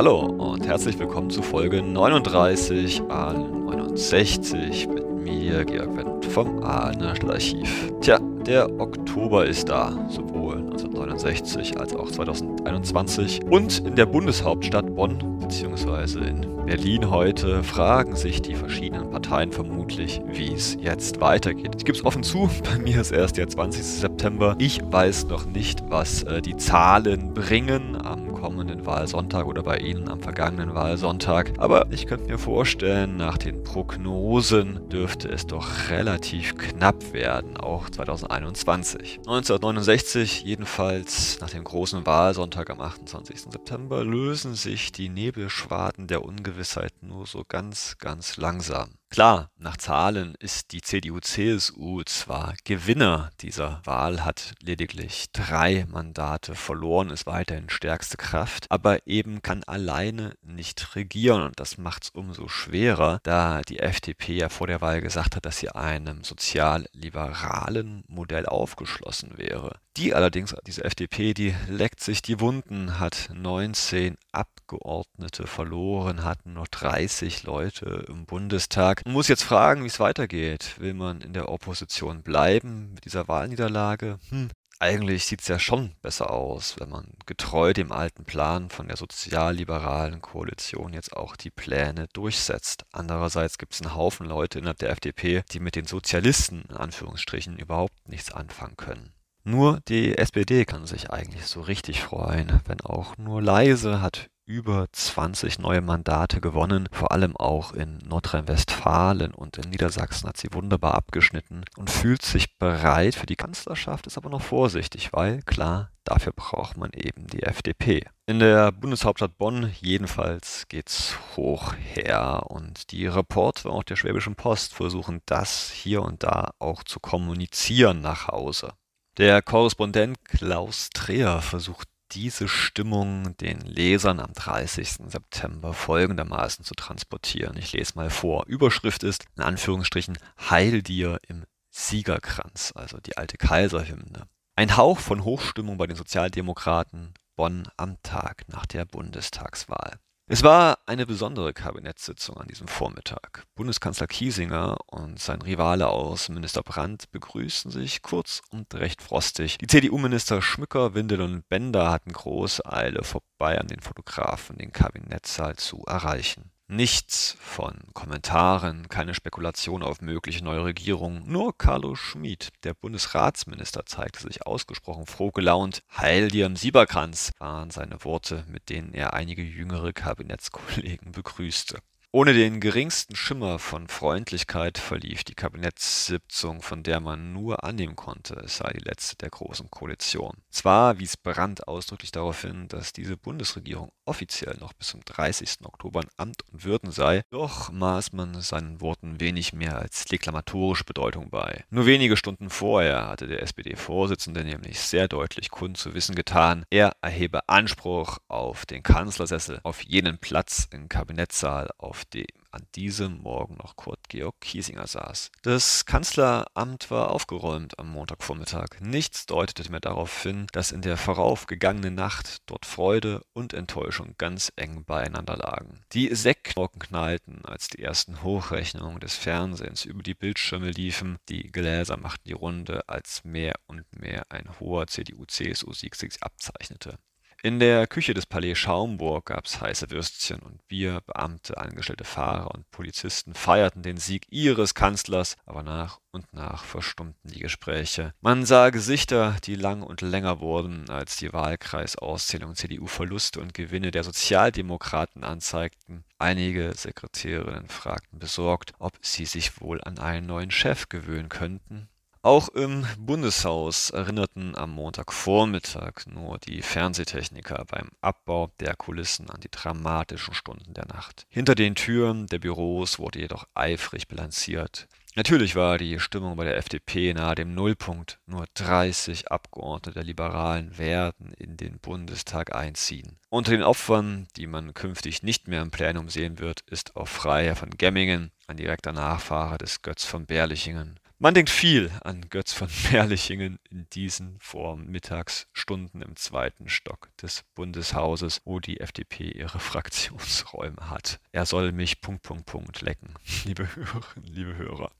Hallo und herzlich willkommen zu Folge 39 an 69 mit mir, Georg Wendt vom Ahner Archiv. Tja, der Oktober ist da, sowohl 1969 als auch 2021. Und in der Bundeshauptstadt Bonn bzw. in Berlin heute fragen sich die verschiedenen Parteien vermutlich, wie es jetzt weitergeht. Ich gebe es offen zu, bei mir ist erst der 20. September. Ich weiß noch nicht, was äh, die Zahlen bringen am kommenden Wahlsonntag oder bei Ihnen am vergangenen Wahlsonntag. Aber ich könnte mir vorstellen, nach den Prognosen dürfte es doch relativ knapp werden, auch 2021. 1969 jedenfalls nach dem großen Wahlsonntag am 28. September lösen sich die Nebelschwaden der Ungewissheit nur so ganz, ganz langsam. Klar, nach Zahlen ist die CDU-CSU zwar Gewinner dieser Wahl, hat lediglich drei Mandate verloren, ist weiterhin stärkste Kraft, aber eben kann alleine nicht regieren und das macht es umso schwerer, da die FDP ja vor der Wahl gesagt hat, dass sie einem sozial-liberalen Modell aufgeschlossen wäre. Die allerdings, diese FDP, die leckt sich die Wunden, hat 19 Abgeordnete verloren, hatten noch 30 Leute im Bundestag. Man muss jetzt fragen, wie es weitergeht. Will man in der Opposition bleiben mit dieser Wahlniederlage? Hm, eigentlich sieht es ja schon besser aus, wenn man getreu dem alten Plan von der sozialliberalen Koalition jetzt auch die Pläne durchsetzt. Andererseits gibt es einen Haufen Leute innerhalb der FDP, die mit den Sozialisten in Anführungsstrichen überhaupt nichts anfangen können. Nur die SPD kann sich eigentlich so richtig freuen, wenn auch nur leise hat über 20 neue Mandate gewonnen, vor allem auch in Nordrhein-Westfalen und in Niedersachsen hat sie wunderbar abgeschnitten und fühlt sich bereit für die Kanzlerschaft, ist aber noch vorsichtig, weil klar, dafür braucht man eben die FDP. In der Bundeshauptstadt Bonn jedenfalls geht's hoch her und die Reporter auch der Schwäbischen Post versuchen das hier und da auch zu kommunizieren nach Hause. Der Korrespondent Klaus Treher versucht diese Stimmung den Lesern am 30. September folgendermaßen zu transportieren. Ich lese mal vor. Überschrift ist in Anführungsstrichen Heil dir im Siegerkranz, also die alte Kaiserhymne. Ein Hauch von Hochstimmung bei den Sozialdemokraten Bonn am Tag nach der Bundestagswahl. Es war eine besondere Kabinettssitzung an diesem Vormittag. Bundeskanzler Kiesinger und sein Rivale Außenminister Brandt begrüßten sich kurz und recht frostig. Die CDU-Minister Schmücker, Windel und Bender hatten große Eile vorbei an den Fotografen, den Kabinettssaal zu erreichen. Nichts von Kommentaren, keine Spekulation auf mögliche neue Regierung. Nur Carlo Schmid, der Bundesratsminister, zeigte sich ausgesprochen froh gelaunt. Heil dir im Sieberkranz waren seine Worte, mit denen er einige jüngere Kabinettskollegen begrüßte. Ohne den geringsten Schimmer von Freundlichkeit verlief die Kabinettssitzung, von der man nur annehmen konnte, es sei die letzte der Großen Koalition. Zwar wies Brandt ausdrücklich darauf hin, dass diese Bundesregierung offiziell noch bis zum 30. Oktober in Amt und Würden sei, doch maß man seinen Worten wenig mehr als deklamatorische Bedeutung bei. Nur wenige Stunden vorher hatte der SPD-Vorsitzende nämlich sehr deutlich kund zu wissen getan, er erhebe Anspruch auf den Kanzlersessel, auf jenen Platz im Kabinettssaal, auf auf dem an diesem Morgen noch Kurt Georg Kiesinger saß. Das Kanzleramt war aufgeräumt am Montagvormittag. Nichts deutete mehr darauf hin, dass in der voraufgegangenen Nacht dort Freude und Enttäuschung ganz eng beieinander lagen. Die Sektkorken knallten, als die ersten Hochrechnungen des Fernsehens über die Bildschirme liefen. Die Gläser machten die Runde, als mehr und mehr ein hoher CDU-CSU-Sieg sich abzeichnete. In der Küche des Palais Schaumburg gab's heiße Würstchen und Bier, Beamte, angestellte Fahrer und Polizisten feierten den Sieg ihres Kanzlers, aber nach und nach verstummten die Gespräche. Man sah Gesichter, die lang und länger wurden, als die Wahlkreisauszählung CDU-Verluste und Gewinne der Sozialdemokraten anzeigten. Einige Sekretärinnen fragten besorgt, ob sie sich wohl an einen neuen Chef gewöhnen könnten. Auch im Bundeshaus erinnerten am Montagvormittag nur die Fernsehtechniker beim Abbau der Kulissen an die dramatischen Stunden der Nacht. Hinter den Türen der Büros wurde jedoch eifrig bilanziert. Natürlich war die Stimmung bei der FDP nahe dem Nullpunkt. Nur 30 Abgeordnete der Liberalen werden in den Bundestag einziehen. Unter den Opfern, die man künftig nicht mehr im Plenum sehen wird, ist auch Freiherr von Gemmingen, ein direkter Nachfahre des Götz von Berlichingen. Man denkt viel an Götz von Merlichingen in diesen Vormittagsstunden im zweiten Stock des Bundeshauses, wo die FDP ihre Fraktionsräume hat. Er soll mich Punkt, Punkt, Punkt lecken, liebe Hörerinnen, liebe Hörer.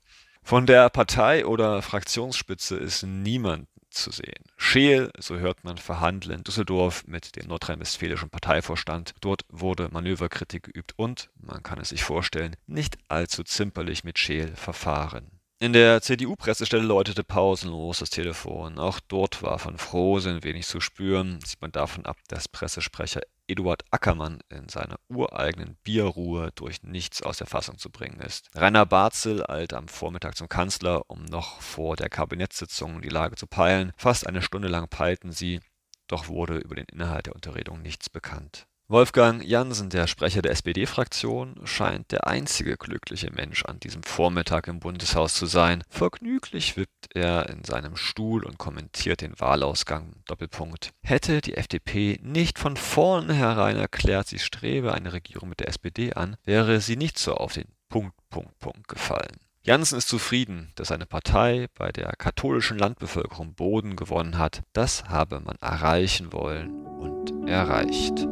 Von der Partei oder Fraktionsspitze ist niemand zu sehen. Scheel, so hört man, verhandle in Düsseldorf mit dem nordrhein-westfälischen Parteivorstand. Dort wurde Manöverkritik geübt und, man kann es sich vorstellen, nicht allzu zimperlich mit Scheel verfahren. In der CDU-Pressestelle läutete pausenlos das Telefon. Auch dort war von Frohsinn wenig zu spüren. Sieht man davon ab, dass Pressesprecher Eduard Ackermann in seiner ureigenen Bierruhe durch nichts aus der Fassung zu bringen ist. Rainer Barzel eilt am Vormittag zum Kanzler, um noch vor der Kabinettssitzung die Lage zu peilen. Fast eine Stunde lang peilten sie, doch wurde über den Inhalt der Unterredung nichts bekannt. Wolfgang Jansen, der Sprecher der SPD-Fraktion, scheint der einzige glückliche Mensch an diesem Vormittag im Bundeshaus zu sein. Vergnüglich wippt er in seinem Stuhl und kommentiert den Wahlausgang. Doppelpunkt. Hätte die FDP nicht von vornherein erklärt, sie strebe eine Regierung mit der SPD an, wäre sie nicht so auf den Punkt, Punkt, Punkt gefallen. Janssen ist zufrieden, dass seine Partei bei der katholischen Landbevölkerung Boden gewonnen hat. Das habe man erreichen wollen und erreicht.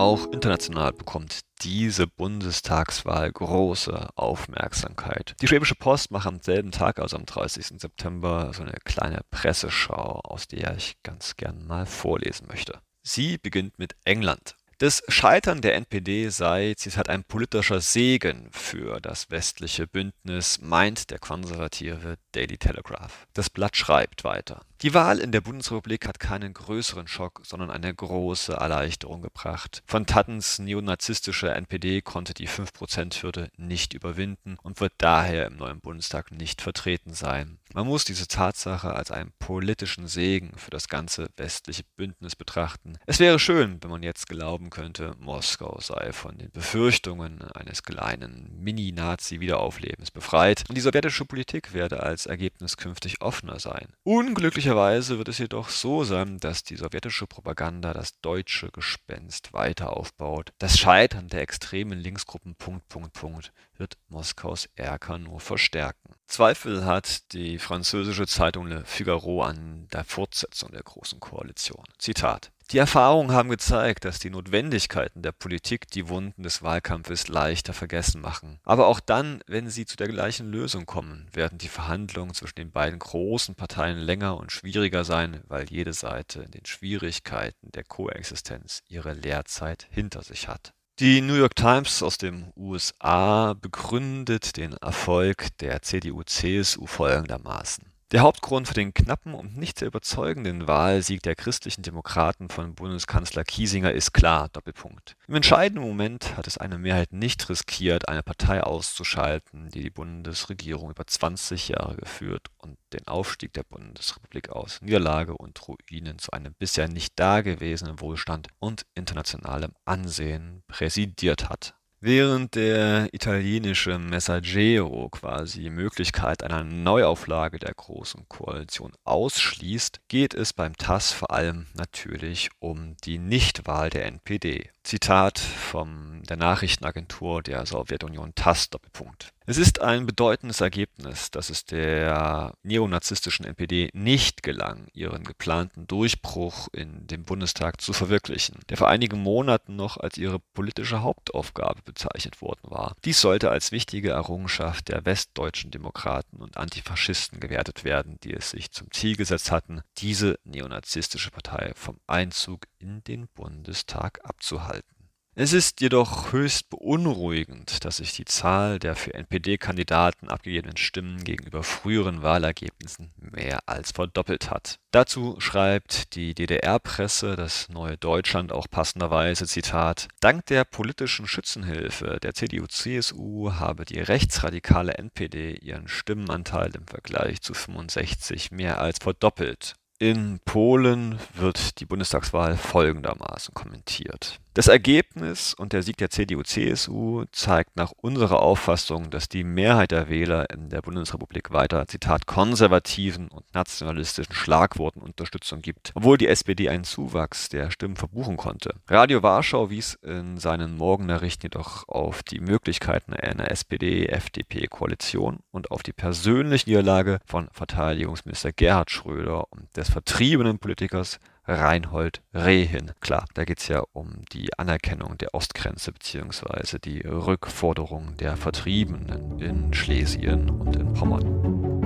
Auch international bekommt diese Bundestagswahl große Aufmerksamkeit. Die Schwäbische Post macht am selben Tag, also am 30. September, so eine kleine Presseschau, aus der ich ganz gern mal vorlesen möchte. Sie beginnt mit England. Das Scheitern der NPD sei, Zitat, ein politischer Segen für das westliche Bündnis, meint der konservative Daily Telegraph. Das Blatt schreibt weiter. Die Wahl in der Bundesrepublik hat keinen größeren Schock, sondern eine große Erleichterung gebracht. Von Tattens neonazistischer NPD konnte die 5%-Hürde nicht überwinden und wird daher im neuen Bundestag nicht vertreten sein. Man muss diese Tatsache als einen politischen Segen für das ganze westliche Bündnis betrachten. Es wäre schön, wenn man jetzt glauben könnte, Moskau sei von den Befürchtungen eines kleinen Mini-Nazi-Wiederauflebens befreit und die sowjetische Politik werde als Ergebnis künftig offener sein. Unglücklicherweise wird es jedoch so sein, dass die sowjetische Propaganda das deutsche Gespenst weiter aufbaut. Das Scheitern der extremen Linksgruppen Punkt, Punkt, Punkt wird Moskaus Erker nur verstärken. Zweifel hat die französische Zeitung Le Figaro an der Fortsetzung der Großen Koalition. Zitat die Erfahrungen haben gezeigt, dass die Notwendigkeiten der Politik die Wunden des Wahlkampfes leichter vergessen machen. Aber auch dann, wenn sie zu der gleichen Lösung kommen, werden die Verhandlungen zwischen den beiden großen Parteien länger und schwieriger sein, weil jede Seite in den Schwierigkeiten der Koexistenz ihre Lehrzeit hinter sich hat. Die New York Times aus den USA begründet den Erfolg der CDU-CSU folgendermaßen. Der Hauptgrund für den knappen und nicht sehr überzeugenden Wahlsieg der Christlichen Demokraten von Bundeskanzler Kiesinger ist klar: Doppelpunkt. Im entscheidenden Moment hat es eine Mehrheit nicht riskiert, eine Partei auszuschalten, die die Bundesregierung über 20 Jahre geführt und den Aufstieg der Bundesrepublik aus Niederlage und Ruinen zu einem bisher nicht dagewesenen Wohlstand und internationalem Ansehen präsidiert hat Während der italienische Messaggero quasi die Möglichkeit einer Neuauflage der Großen Koalition ausschließt, geht es beim TASS vor allem natürlich um die Nichtwahl der NPD. Zitat von der Nachrichtenagentur der Sowjetunion TASS Doppelpunkt. Es ist ein bedeutendes Ergebnis, dass es der neonazistischen NPD nicht gelang, ihren geplanten Durchbruch in den Bundestag zu verwirklichen, der vor einigen Monaten noch als ihre politische Hauptaufgabe bezeichnet worden war. Dies sollte als wichtige Errungenschaft der westdeutschen Demokraten und Antifaschisten gewertet werden, die es sich zum Ziel gesetzt hatten, diese neonazistische Partei vom Einzug in den Bundestag abzuhalten. Es ist jedoch höchst beunruhigend, dass sich die Zahl der für NPD-Kandidaten abgegebenen Stimmen gegenüber früheren Wahlergebnissen mehr als verdoppelt hat. Dazu schreibt die DDR-Presse, das Neue Deutschland auch passenderweise, Zitat, Dank der politischen Schützenhilfe der CDU-CSU habe die rechtsradikale NPD ihren Stimmenanteil im Vergleich zu 65 mehr als verdoppelt. In Polen wird die Bundestagswahl folgendermaßen kommentiert. Das Ergebnis und der Sieg der CDU-CSU zeigt nach unserer Auffassung, dass die Mehrheit der Wähler in der Bundesrepublik weiter, Zitat, konservativen und nationalistischen Schlagworten Unterstützung gibt, obwohl die SPD einen Zuwachs der Stimmen verbuchen konnte. Radio Warschau wies in seinen Morgennachrichten jedoch auf die Möglichkeiten einer SPD-FDP-Koalition und auf die persönliche Niederlage von Verteidigungsminister Gerhard Schröder und des vertriebenen Politikers Reinhold Rehen. Klar, da geht es ja um die Anerkennung der Ostgrenze bzw. die Rückforderung der Vertriebenen in Schlesien und in Pommern.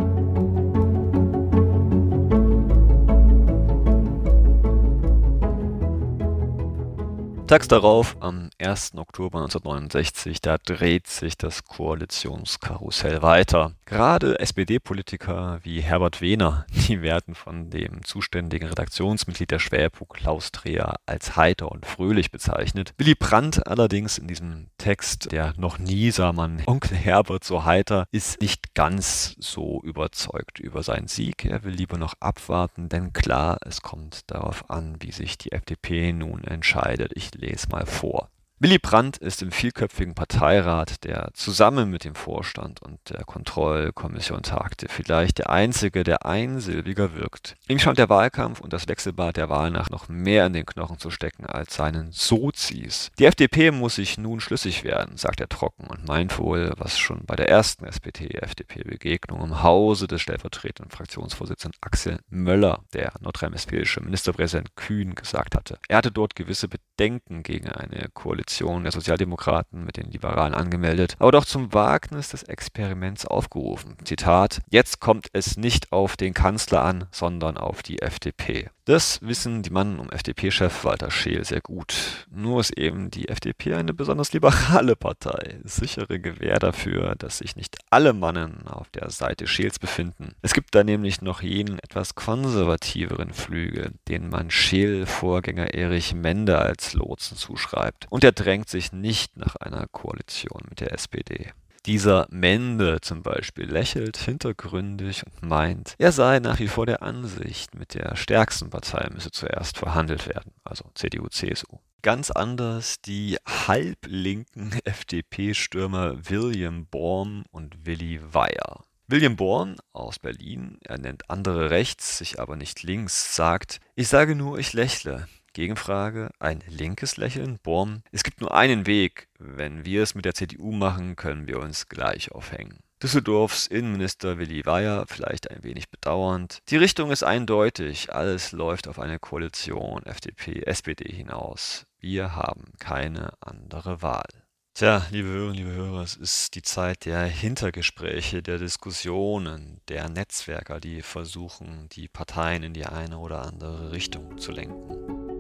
Tags darauf, am 1. Oktober 1969, da dreht sich das Koalitionskarussell weiter. Gerade SPD-Politiker wie Herbert Wehner, die werden von dem zuständigen Redaktionsmitglied der Schwäbo, Klaus Dreher, als heiter und fröhlich bezeichnet. Willy Brandt allerdings in diesem Text, der noch nie sah man Onkel Herbert so heiter, ist nicht ganz so überzeugt über seinen Sieg. Er will lieber noch abwarten, denn klar, es kommt darauf an, wie sich die FDP nun entscheidet. Ich lese mal vor. Willy Brandt ist im vielköpfigen Parteirat, der zusammen mit dem Vorstand und der Kontrollkommission tagte, vielleicht der einzige, der einsilbiger wirkt. Ihm scheint der Wahlkampf und das Wechselbad der Wahlnacht noch mehr in den Knochen zu stecken als seinen Sozis. Die FDP muss sich nun schlüssig werden, sagt er trocken und meint wohl, was schon bei der ersten SPD-FDP-Begegnung im Hause des stellvertretenden Fraktionsvorsitzenden Axel Möller, der nordrhein-westfälische Ministerpräsident Kühn, gesagt hatte. Er hatte dort gewisse Bedenken gegen eine Koalition Koalition der Sozialdemokraten mit den Liberalen angemeldet, aber doch zum Wagnis des Experiments aufgerufen. Zitat: Jetzt kommt es nicht auf den Kanzler an, sondern auf die FDP. Das wissen die Mann um FDP-Chef Walter Scheel sehr gut. Nur ist eben die FDP eine besonders liberale Partei. Sichere Gewähr dafür, dass sich nicht alle Mannen auf der Seite Scheels befinden. Es gibt da nämlich noch jenen etwas konservativeren Flügel, den man Scheel-Vorgänger Erich Mende als Lotsen zuschreibt. Und der drängt sich nicht nach einer Koalition mit der SPD. Dieser Mende zum Beispiel lächelt hintergründig und meint, er sei nach wie vor der Ansicht, mit der stärksten Partei müsse zuerst verhandelt werden, also CDU, CSU. Ganz anders die halblinken FDP-Stürmer William Borm und Willy Weyer. William Born aus Berlin, er nennt andere rechts, sich aber nicht links, sagt, ich sage nur, ich lächle. Gegenfrage, ein linkes Lächeln? Borm, es gibt nur einen Weg. Wenn wir es mit der CDU machen, können wir uns gleich aufhängen. Düsseldorfs Innenminister Willi Weyer, vielleicht ein wenig bedauernd. Die Richtung ist eindeutig. Alles läuft auf eine Koalition FDP, SPD hinaus. Wir haben keine andere Wahl. Tja, liebe Hörerinnen, liebe Hörer, es ist die Zeit der Hintergespräche, der Diskussionen, der Netzwerker, die versuchen, die Parteien in die eine oder andere Richtung zu lenken.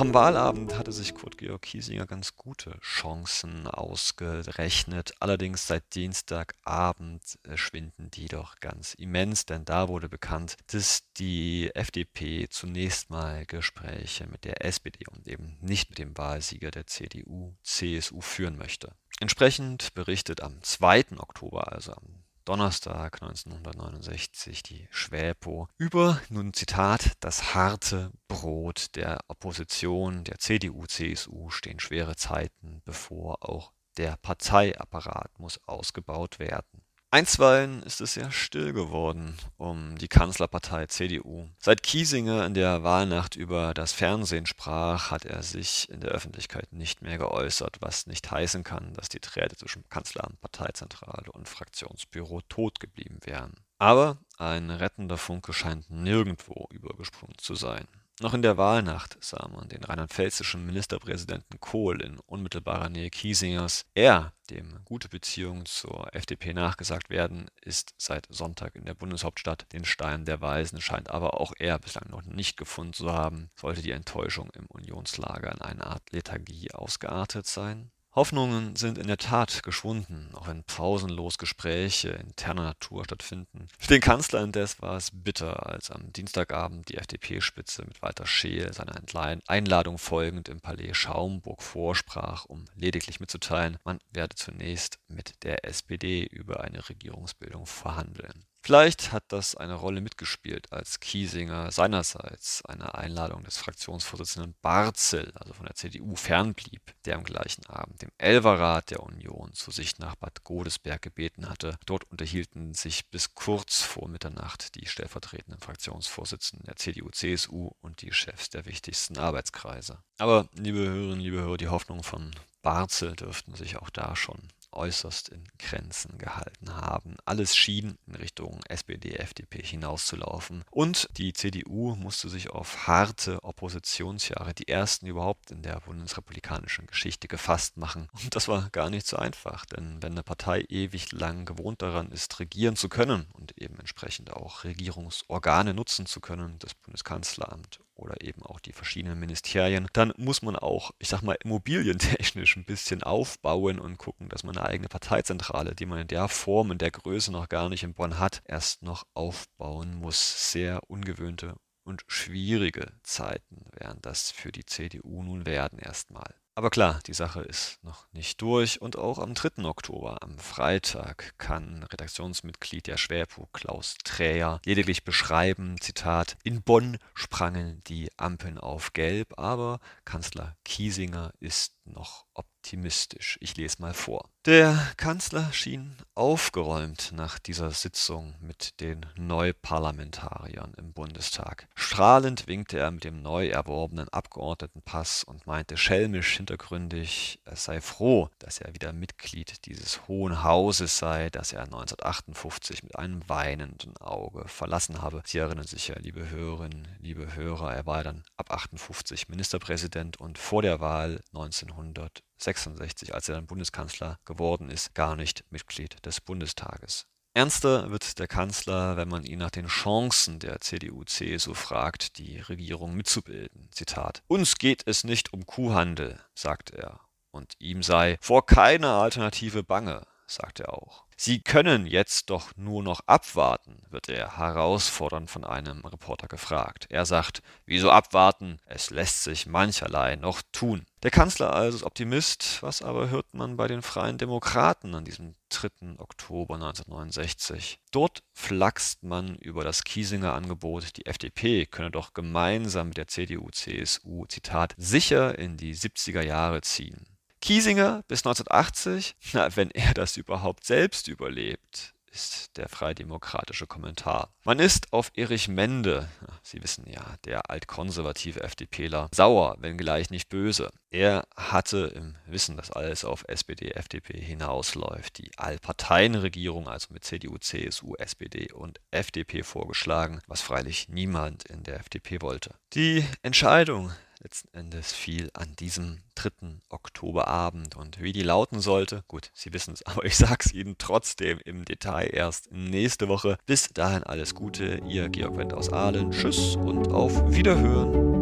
Noch am Wahlabend hatte sich Kurt Georg Kiesinger ganz gute Chancen ausgerechnet. Allerdings seit Dienstagabend schwinden die doch ganz immens, denn da wurde bekannt, dass die FDP zunächst mal Gespräche mit der SPD und eben nicht mit dem Wahlsieger der CDU, CSU führen möchte. Entsprechend berichtet am 2. Oktober, also am Donnerstag 1969 die Schwäpo über, nun Zitat, das harte Brot der Opposition, der CDU, CSU stehen schwere Zeiten bevor, auch der Parteiapparat muss ausgebaut werden. Einstweilen ist es ja still geworden um die Kanzlerpartei CDU. Seit Kiesinger in der Wahlnacht über das Fernsehen sprach, hat er sich in der Öffentlichkeit nicht mehr geäußert, was nicht heißen kann, dass die Träte zwischen Kanzleramt, Parteizentrale und Fraktionsbüro tot geblieben wären. Aber ein rettender Funke scheint nirgendwo übergesprungen zu sein. Noch in der Wahlnacht sah man den rheinland-pfälzischen Ministerpräsidenten Kohl in unmittelbarer Nähe Kiesingers. Er, dem gute Beziehungen zur FDP nachgesagt werden, ist seit Sonntag in der Bundeshauptstadt. Den Stein der Weisen scheint aber auch er bislang noch nicht gefunden zu haben. Sollte die Enttäuschung im Unionslager in eine Art Lethargie ausgeartet sein? Hoffnungen sind in der Tat geschwunden, auch wenn pausenlos Gespräche interner Natur stattfinden. Für den Kanzler indes war es bitter, als am Dienstagabend die FDP-Spitze mit Walter Scheel seiner Einladung folgend im Palais Schaumburg vorsprach, um lediglich mitzuteilen, man werde zunächst mit der SPD über eine Regierungsbildung verhandeln. Vielleicht hat das eine Rolle mitgespielt, als Kiesinger seinerseits einer Einladung des Fraktionsvorsitzenden Barzel, also von der CDU, fernblieb, der am gleichen Abend dem Elverrat der Union zu sich nach Bad Godesberg gebeten hatte. Dort unterhielten sich bis kurz vor Mitternacht die stellvertretenden Fraktionsvorsitzenden der CDU-CSU und die Chefs der wichtigsten Arbeitskreise. Aber, liebe Hörerinnen, liebe Hörer, die Hoffnungen von Barzel dürften sich auch da schon äußerst in Grenzen gehalten haben. Alles schien in Richtung SPD, FDP hinauszulaufen. Und die CDU musste sich auf harte Oppositionsjahre, die ersten überhaupt in der bundesrepublikanischen Geschichte, gefasst machen. Und das war gar nicht so einfach, denn wenn eine Partei ewig lang gewohnt daran ist, regieren zu können und eben entsprechend auch Regierungsorgane nutzen zu können, das Bundeskanzleramt oder eben auch die verschiedenen Ministerien, dann muss man auch, ich sag mal, immobilientechnisch ein bisschen aufbauen und gucken, dass man eine eigene Parteizentrale, die man in der Form, in der Größe noch gar nicht in Bonn hat, erst noch aufbauen muss. Sehr ungewöhnte und schwierige Zeiten werden das für die CDU nun werden erstmal. Aber klar, die Sache ist noch nicht durch und auch am 3. Oktober, am Freitag, kann Redaktionsmitglied der Schwerpo Klaus Träger lediglich beschreiben, Zitat, in Bonn sprangen die Ampeln auf Gelb, aber Kanzler Kiesinger ist noch optimistisch. Ich lese mal vor. Der Kanzler schien aufgeräumt nach dieser Sitzung mit den Neuparlamentariern im Bundestag. Strahlend winkte er mit dem neu erworbenen Abgeordnetenpass und meinte schelmisch hintergründig, er sei froh, dass er wieder Mitglied dieses Hohen Hauses sei, das er 1958 mit einem weinenden Auge verlassen habe. Sie erinnern sich ja, liebe Hörerinnen, liebe Hörer, er war dann ab 58 Ministerpräsident und vor der Wahl 1900 66, als er dann Bundeskanzler geworden ist, gar nicht Mitglied des Bundestages. Ernster wird der Kanzler, wenn man ihn nach den Chancen der CDU-CSU fragt, die Regierung mitzubilden. Zitat: Uns geht es nicht um Kuhhandel, sagt er, und ihm sei vor keiner Alternative bange, sagt er auch. Sie können jetzt doch nur noch abwarten, wird er herausfordernd von einem Reporter gefragt. Er sagt, wieso abwarten? Es lässt sich mancherlei noch tun. Der Kanzler also ist Optimist, was aber hört man bei den Freien Demokraten an diesem 3. Oktober 1969? Dort flachst man über das Kiesinger Angebot, die FDP könne doch gemeinsam mit der CDU-CSU, Zitat, sicher in die 70er Jahre ziehen. Kiesinger bis 1980, na, wenn er das überhaupt selbst überlebt, ist der freidemokratische Kommentar. Man ist auf Erich Mende, Sie wissen ja, der altkonservative FDPler, sauer, wenngleich nicht böse. Er hatte im Wissen, dass alles auf SPD, FDP hinausläuft, die Allparteienregierung, also mit CDU, CSU, SPD und FDP vorgeschlagen, was freilich niemand in der FDP wollte. Die Entscheidung letzten Endes fiel an diesem 3. Oktoberabend. Und wie die lauten sollte, gut, Sie wissen es, aber ich sag's Ihnen trotzdem im Detail erst nächste Woche. Bis dahin alles Gute, Ihr Georg Wendt aus Aalen. Tschüss und auf Wiederhören.